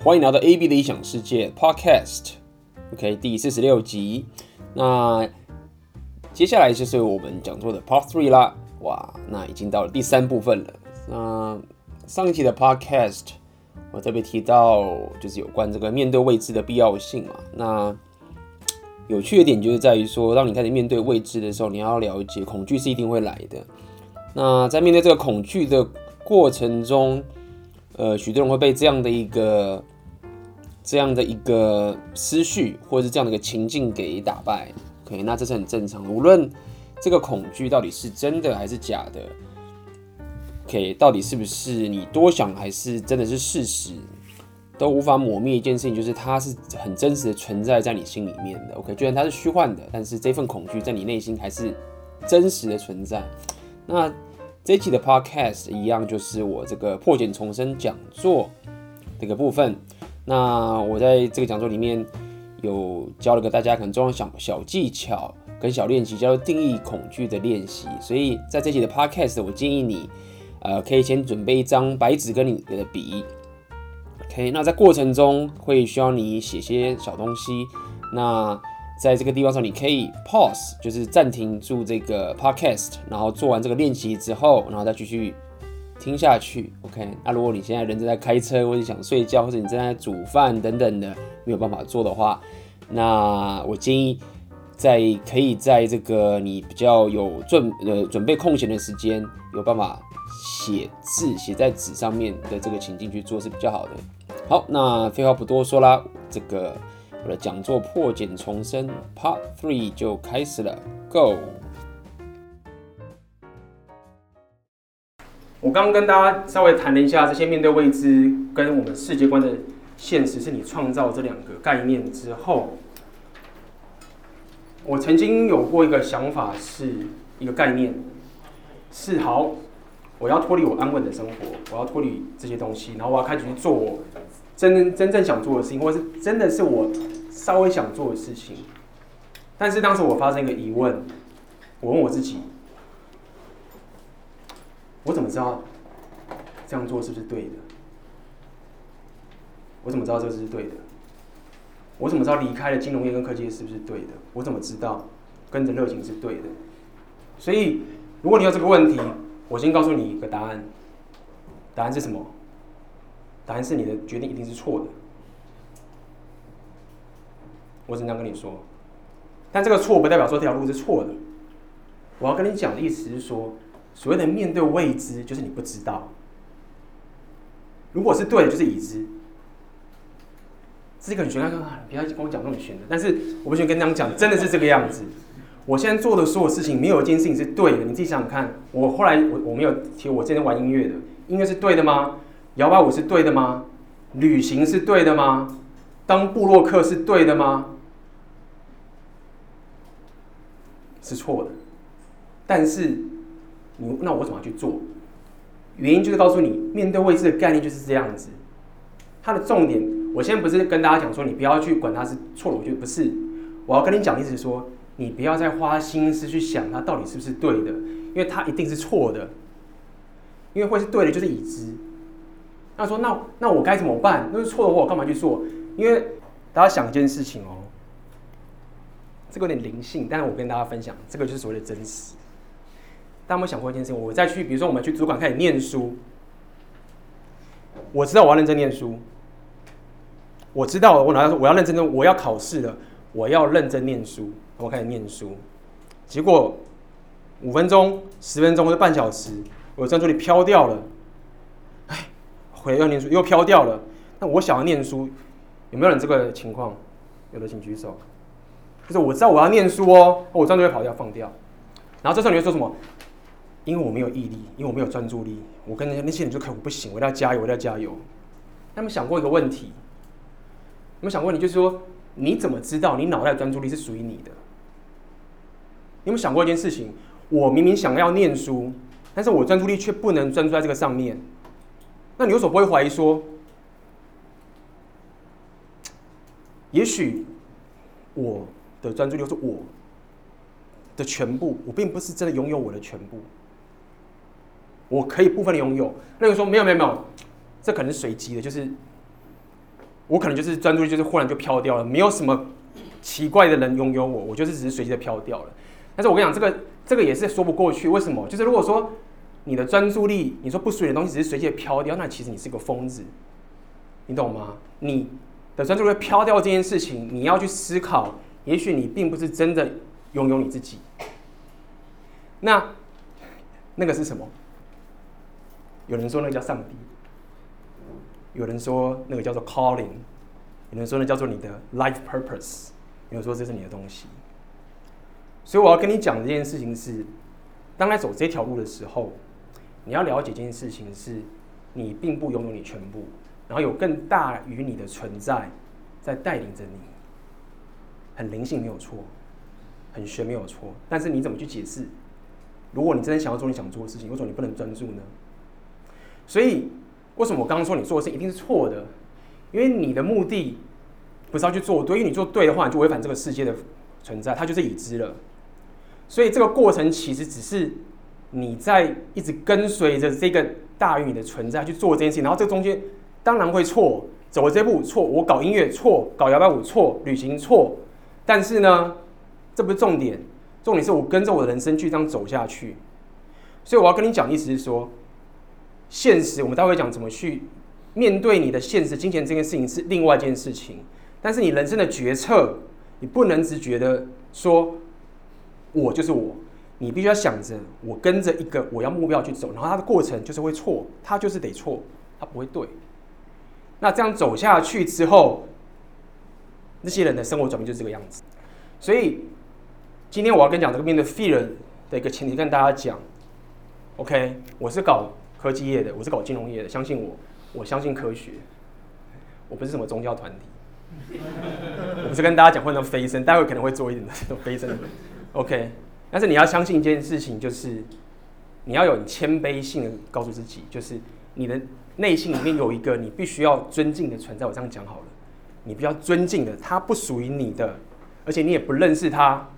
欢迎来到 AB 的异想世界 Podcast，OK，第四十六集。那接下来就是我们讲座的 Part Three 啦。哇，那已经到了第三部分了。那上一期的 Podcast 我特别提到，就是有关这个面对未知的必要性嘛。那有趣的点就是在于说，当你开始面对未知的时候，你要了解恐惧是一定会来的。那在面对这个恐惧的过程中，呃，许多人会被这样的一个、这样的一个思绪，或者是这样的一个情境给打败。OK，那这是很正常的。无论这个恐惧到底是真的还是假的，OK，到底是不是你多想还是真的是事实，都无法抹灭一件事情，就是它是很真实的存在在你心里面的。OK，虽然它是虚幻的，但是这份恐惧在你内心还是真实的存在。那这一期的 podcast 一样，就是我这个破茧重生讲座这个部分。那我在这个讲座里面有教了个大家可能重要小小技巧跟小练习，叫做定义恐惧的练习。所以在这期的 podcast，我建议你，呃，可以先准备一张白纸跟你的笔。OK，那在过程中会需要你写些小东西。那在这个地方上，你可以 pause，就是暂停住这个 podcast，然后做完这个练习之后，然后再继续听下去。OK，那如果你现在人正在开车，或者想睡觉，或者你正在煮饭等等的，没有办法做的话，那我建议在可以在这个你比较有准呃准备空闲的时间，有办法写字写在纸上面的这个情境去做是比较好的。好，那废话不多说啦，这个。我的讲座破茧重生 Part Three 就开始了，Go！我刚刚跟大家稍微谈了一下这些面对未知跟我们世界观的现实是你创造这两个概念之后，我曾经有过一个想法，是一个概念，是好，我要脱离我安稳的生活，我要脱离这些东西，然后我要开始去做真真正想做的事情，或是真的是我。稍微想做的事情，但是当时我发生一个疑问，我问我自己：我怎么知道这样做是不是对的？我怎么知道这是对的？我怎么知道离开了金融业跟科技是不是对的？我怎么知道跟着热情是对的？所以，如果你有这个问题，我先告诉你一个答案。答案是什么？答案是你的决定一定是错的。我只能跟你说，但这个错不代表说这条路是错的。我要跟你讲的意思是说，所谓的面对未知，就是你不知道。如果是对的，就是已知。这个很玄，他说啊，不要跟我讲那么玄的。但是我不喜欢跟你讲，真的是这个样子。我现在做的所有事情，没有一件事情是对的。你自己想想看，我后来我我没有提，我之前玩音乐的，音乐是对的吗？摇摆舞是对的吗？旅行是对的吗？当部落客是对的吗？是错的，但是你那我怎么去做？原因就是告诉你，面对未知的概念就是这样子。它的重点，我现在不是跟大家讲说你不要去管它是错的，我觉得不是。我要跟你讲的意思是说，你不要再花心思去想它到底是不是对的，因为它一定是错的。因为会是对的，就是已知。那说那那我该怎么办？那是错的话，我干嘛去做？因为大家想一件事情哦。这个有点灵性，但是我跟大家分享，这个就是所谓的真实。大家有没有想过一件事情？我再去，比如说我们去图书馆开始念书，我知道我要认真念书，我知道我哪要我要认真，我要考试了，我要认真念书，我开始念书，结果五分钟、十分钟或者半小时，我专注力飘掉了，回来要念书又飘掉了。那我想要念书，有没有人这个情况？有的请举手。就是我知道我要念书哦，我专注力跑掉放掉，然后这时候你会说什么？因为我没有毅力，因为我没有专注力，我跟那些那些人就可我不行，我要加油，我要加油。他们想过一个问题？有没有想过你就是说，你怎么知道你脑袋的专注力是属于你的？你有没有想过一件事情？我明明想要念书，但是我专注力却不能专注在这个上面。那你有所不会怀疑说，也许我。的专注力是我的全部，我并不是真的拥有我的全部，我可以部分的拥有。那个说没有没有没有，这可能随机的，就是我可能就是专注力就是忽然就飘掉了，没有什么奇怪的人拥有我，我就是只是随机的飘掉了。但是我跟你讲，这个这个也是说不过去。为什么？就是如果说你的专注力，你说不属于的东西只是随机的飘掉，那其实你是个疯子，你懂吗？你的专注力飘掉这件事情，你要去思考，也许你并不是真的拥有你自己。那那个是什么？有人说那个叫上帝，有人说那个叫做 calling，有人说那叫做你的 life purpose，有人说这是你的东西。所以我要跟你讲的这件事情是，当来走这条路的时候，你要了解这件事情是，你并不拥有你全部，然后有更大于你的存在在带领着你。很灵性没有错，很玄没有错，但是你怎么去解释？如果你真的想要做你想做的事情，为什么你不能专注呢？所以，为什么我刚刚说你做的事一定是错的？因为你的目的不是要去做对，因为你做对的话，你就违反这个世界的存在，它就是已知了。所以这个过程其实只是你在一直跟随着这个大于你的存在去做这件事情，然后这中间当然会错，走了这步错，我搞音乐错，搞摇摆舞错，旅行错，但是呢，这不是重点。重点是我跟着我的人生去这样走下去，所以我要跟你讲的，意思是说，现实我们待会讲怎么去面对你的现实，金钱这件事情是另外一件事情。但是你人生的决策，你不能只觉得说，我就是我，你必须要想着我跟着一个我要目标去走，然后它的过程就是会错，它就是得错，它不会对。那这样走下去之后，那些人的生活转变就是这个样子，所以。今天我要跟你讲这个面对 fear 的一个前提，跟大家讲，OK，我是搞科技业的，我是搞金融业的，相信我，我相信科学，我不是什么宗教团体，我不是跟大家讲会那种飞升，待会可能会做一点那种飞升的，OK，但是你要相信一件事情，就是你要有谦卑性的告诉自己，就是你的内心里面有一个你必须要尊敬的存在，我这样讲好了，你比较尊敬的，他不属于你的，而且你也不认识他。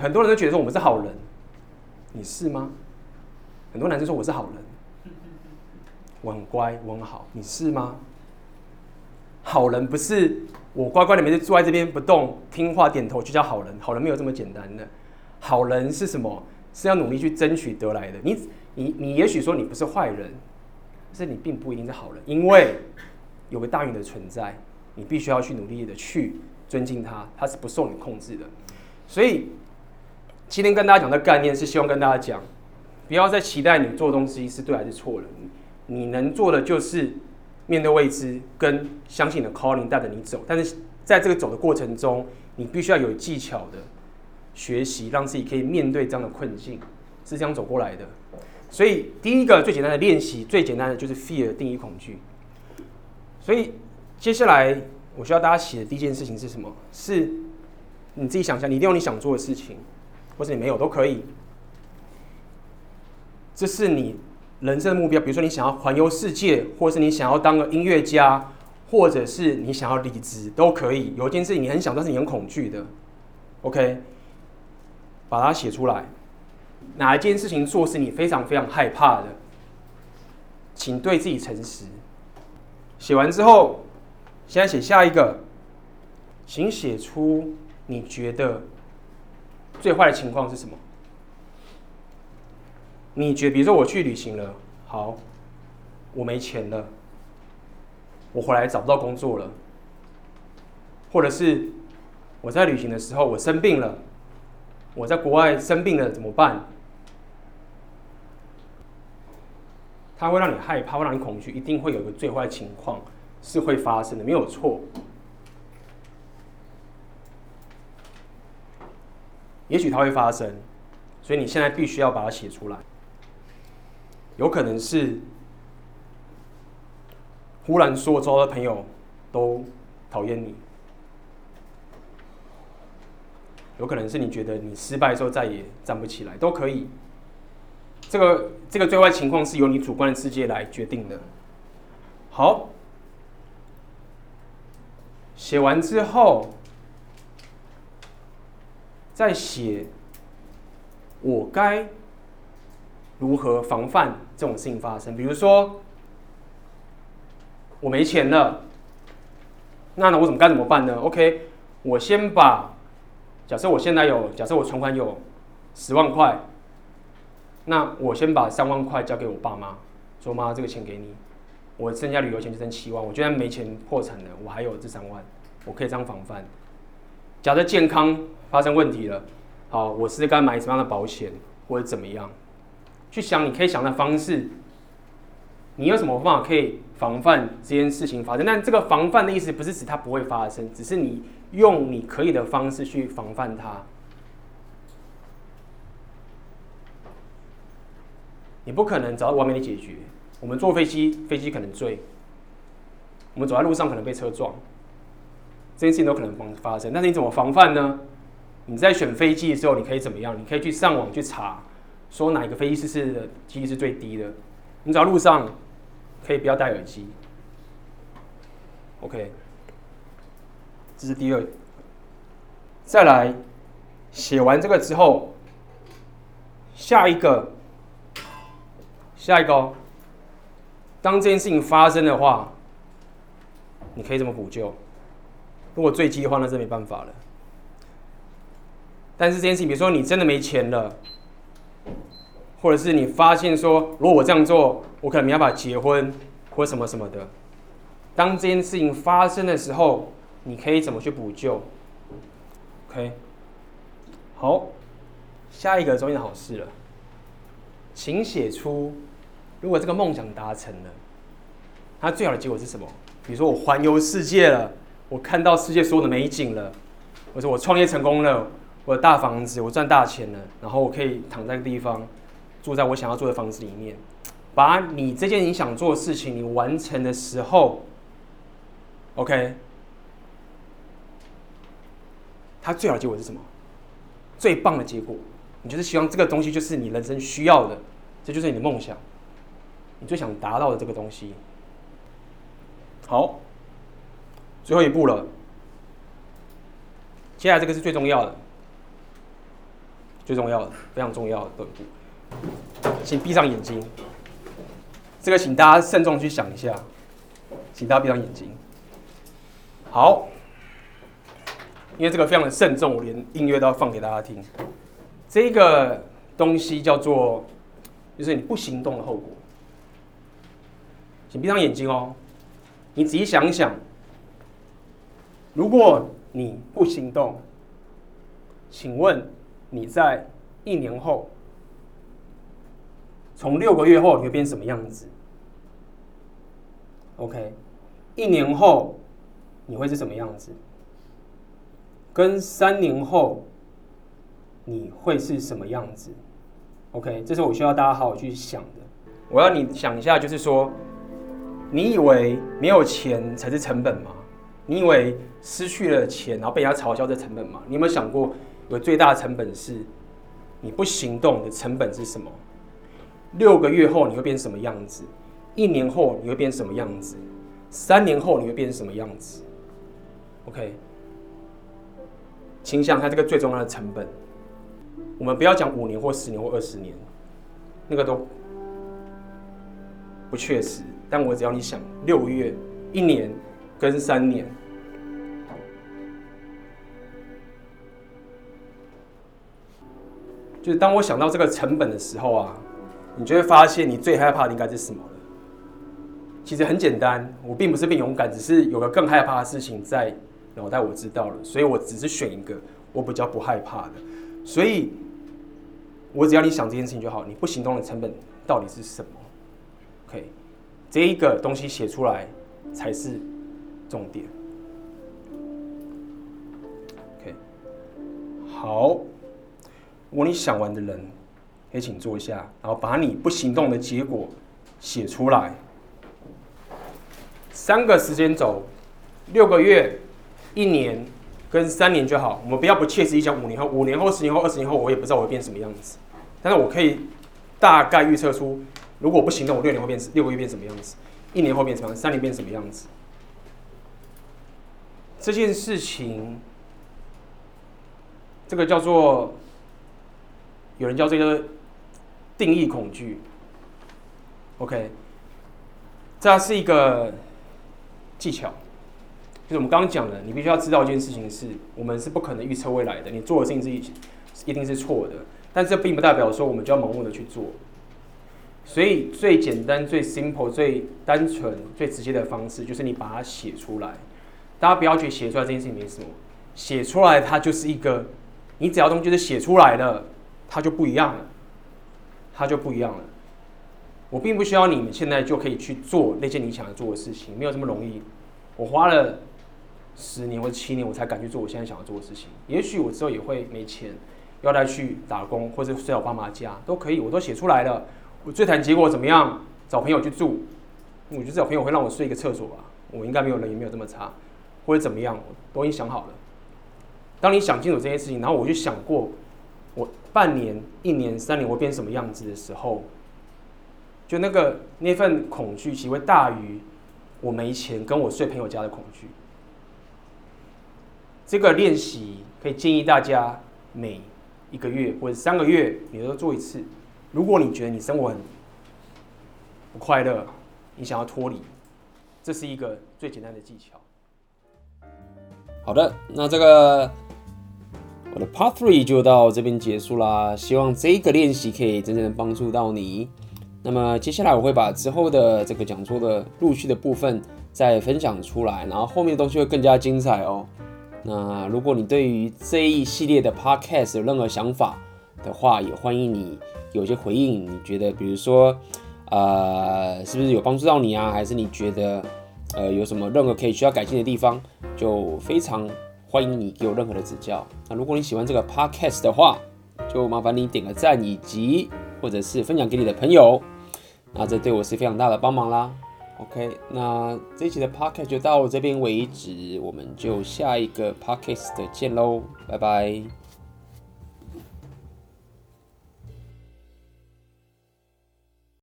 很多人都觉得说我们是好人，你是吗？很多男生说我是好人，我很乖，我很好，你是吗？好人不是我乖乖的每次坐在这边不动，听话点头就叫好人，好人没有这么简单的。好人是什么？是要努力去争取得来的。你你你也许说你不是坏人，但是你并不一定是好人，因为有个大运的存在，你必须要去努力的去尊敬他，他是不受你控制的，所以。今天跟大家讲的概念是希望跟大家讲，不要再期待你做东西是对还是错了。你能做的就是面对未知，跟相信你的 calling 带着你走。但是在这个走的过程中，你必须要有技巧的学习，让自己可以面对这样的困境，是这样走过来的。所以第一个最简单的练习，最简单的就是 fear 定义恐惧。所以接下来我需要大家写的第一件事情是什么？是你自己想象，你一定有你想做的事情。或者你没有都可以，这是你人生的目标。比如说，你想要环游世界，或是你想要当个音乐家，或者是你想要离职，都可以。有一件事情你很想，但是你很恐惧的，OK，把它写出来。哪一件事情做是你非常非常害怕的，请对自己诚实。写完之后，现在写下一个，请写出你觉得。最坏的情况是什么？你觉，比如说我去旅行了，好，我没钱了，我回来找不到工作了，或者是我在旅行的时候我生病了，我在国外生病了怎么办？它会让你害怕，会让你恐惧，一定会有一个最坏的情况是会发生的，没有错。也许它会发生，所以你现在必须要把它写出来。有可能是忽然说我周遭的朋友都讨厌你，有可能是你觉得你失败之后再也站不起来，都可以。这个这个最坏情况是由你主观的世界来决定的。好，写完之后。再写，我该如何防范这种事情发生？比如说，我没钱了，那呢，我怎么该怎么办呢？OK，我先把，假设我现在有，假设我存款有十万块，那我先把三万块交给我爸妈，说妈，这个钱给你，我剩下旅游钱就剩七万，我就算没钱破产了，我还有这三万，我可以这样防范。假设健康发生问题了，好，我是该买什么样的保险，或者怎么样？去想你可以想的方式，你有什么方法可以防范这件事情发生？但这个防范的意思不是指它不会发生，只是你用你可以的方式去防范它。你不可能找到完美的解决。我们坐飞机，飞机可能坠；我们走在路上可能被车撞，这件事情都可能发发生。但是你怎么防范呢？你在选飞机的时候，你可以怎么样？你可以去上网去查。说哪一个飞机失事的几率是最低的？你走在路上可以不要戴耳机。OK，这是第二。再来，写完这个之后，下一个，下一个。当这件事情发生的话，你可以怎么补救？如果坠机的话，那是没办法了。但是这件事情，比如说你真的没钱了。或者是你发现说，如果我这样做，我可能没办法结婚，或什么什么的。当这件事情发生的时候，你可以怎么去补救？OK，好，下一个终于好事了，请写出，如果这个梦想达成了，它最好的结果是什么？比如说我环游世界了，我看到世界所有的美景了，或者我创业成功了，我的大房子，我赚大钱了，然后我可以躺在个地方。住在我想要住的房子里面，把你这件你想做的事情你完成的时候，OK，它最好的结果是什么？最棒的结果，你就是希望这个东西就是你人生需要的，这就是你的梦想，你最想达到的这个东西。好，最后一步了，接下来这个是最重要的，最重要的，非常重要的一步。请闭上眼睛，这个请大家慎重去想一下，请大家闭上眼睛。好，因为这个非常的慎重，我连音乐都要放给大家听。这个东西叫做，就是你不行动的后果。请闭上眼睛哦，你仔细想一想，如果你不行动，请问你在一年后？从六个月后你会变什么样子？OK，一年后你会是什么样子？跟三年后你会是什么样子？OK，这是我需要大家好好去想的。我要你想一下，就是说，你以为没有钱才是成本吗？你以为失去了钱然后被人家嘲笑这成本吗？你有没有想过，有最大的成本是你不行动的成本是什么？六个月后你会变什么样子？一年后你会变什么样子？三年后你会变成什么样子？OK，倾向它这个最重要的成本。我们不要讲五年或十年或二十年，那个都不确实。但我只要你想六月、一年跟三年，就是当我想到这个成本的时候啊。你就会发现，你最害怕的应该是什么了？其实很简单，我并不是变勇敢，只是有个更害怕的事情在脑袋，我知道了，所以我只是选一个我比较不害怕的。所以，我只要你想这件事情就好。你不行动的成本到底是什么？OK，这一个东西写出来才是重点。OK，好，如果你想完的人。也请坐下，然后把你不行动的结果写出来。三个时间轴，六个月、一年跟三年就好。我们不要不切实际讲五年后、五年后、十年后、二十年后，我也不知道我会变什么样子。但是我可以大概预测出，如果不行动，我六年后变六个月变什么样子，一年后变什么，三年变什么样子。这件事情，这个叫做，有人叫这个。定义恐惧，OK，这是一个技巧。就是我们刚刚讲的，你必须要知道一件事情是，我们是不可能预测未来的，你做的事情是一定是错的，但这并不代表说我们就要盲目的去做。所以最简单、最 simple、最单纯、最直接的方式，就是你把它写出来。大家不要觉得写出来这件事情没什么，写出来它就是一个，你只要东西就是写出来了，它就不一样了，它就不一样了。我并不需要你们现在就可以去做那些你想要做的事情，没有这么容易。我花了十年或者七年，我才敢去做我现在想要做的事情。也许我之后也会没钱，要再去打工或者睡我爸妈家都可以，我都写出来了。我最谈结果怎么样？找朋友去住，我觉得找朋友会让我睡一个厕所吧。我应该没有人也没有这么差，或者怎么样，我都已经想好了。当你想清楚这些事情，然后我就想过，我半年、一年、三年会变什么样子的时候，就那个那份恐惧其实会大于我没钱跟我睡朋友家的恐惧。这个练习可以建议大家每一个月或者三个月你都做一次。如果你觉得你生活很不快乐，你想要脱离，这是一个最简单的技巧。好的，那这个我的 Part Three 就到这边结束啦。希望这个练习可以真正的帮助到你。那么接下来我会把之后的这个讲座的陆续的部分再分享出来，然后后面的东西会更加精彩哦。那如果你对于这一系列的 Podcast 有任何想法的话，也欢迎你。有些回应，你觉得，比如说，呃，是不是有帮助到你啊？还是你觉得，呃，有什么任何可以需要改进的地方，就非常欢迎你给我任何的指教。那如果你喜欢这个 podcast 的话，就麻烦你点个赞，以及或者是分享给你的朋友，那这对我是非常大的帮忙啦。OK，那这期的 p o c k e t 就到这边为止，我们就下一个 podcast 见喽，拜拜。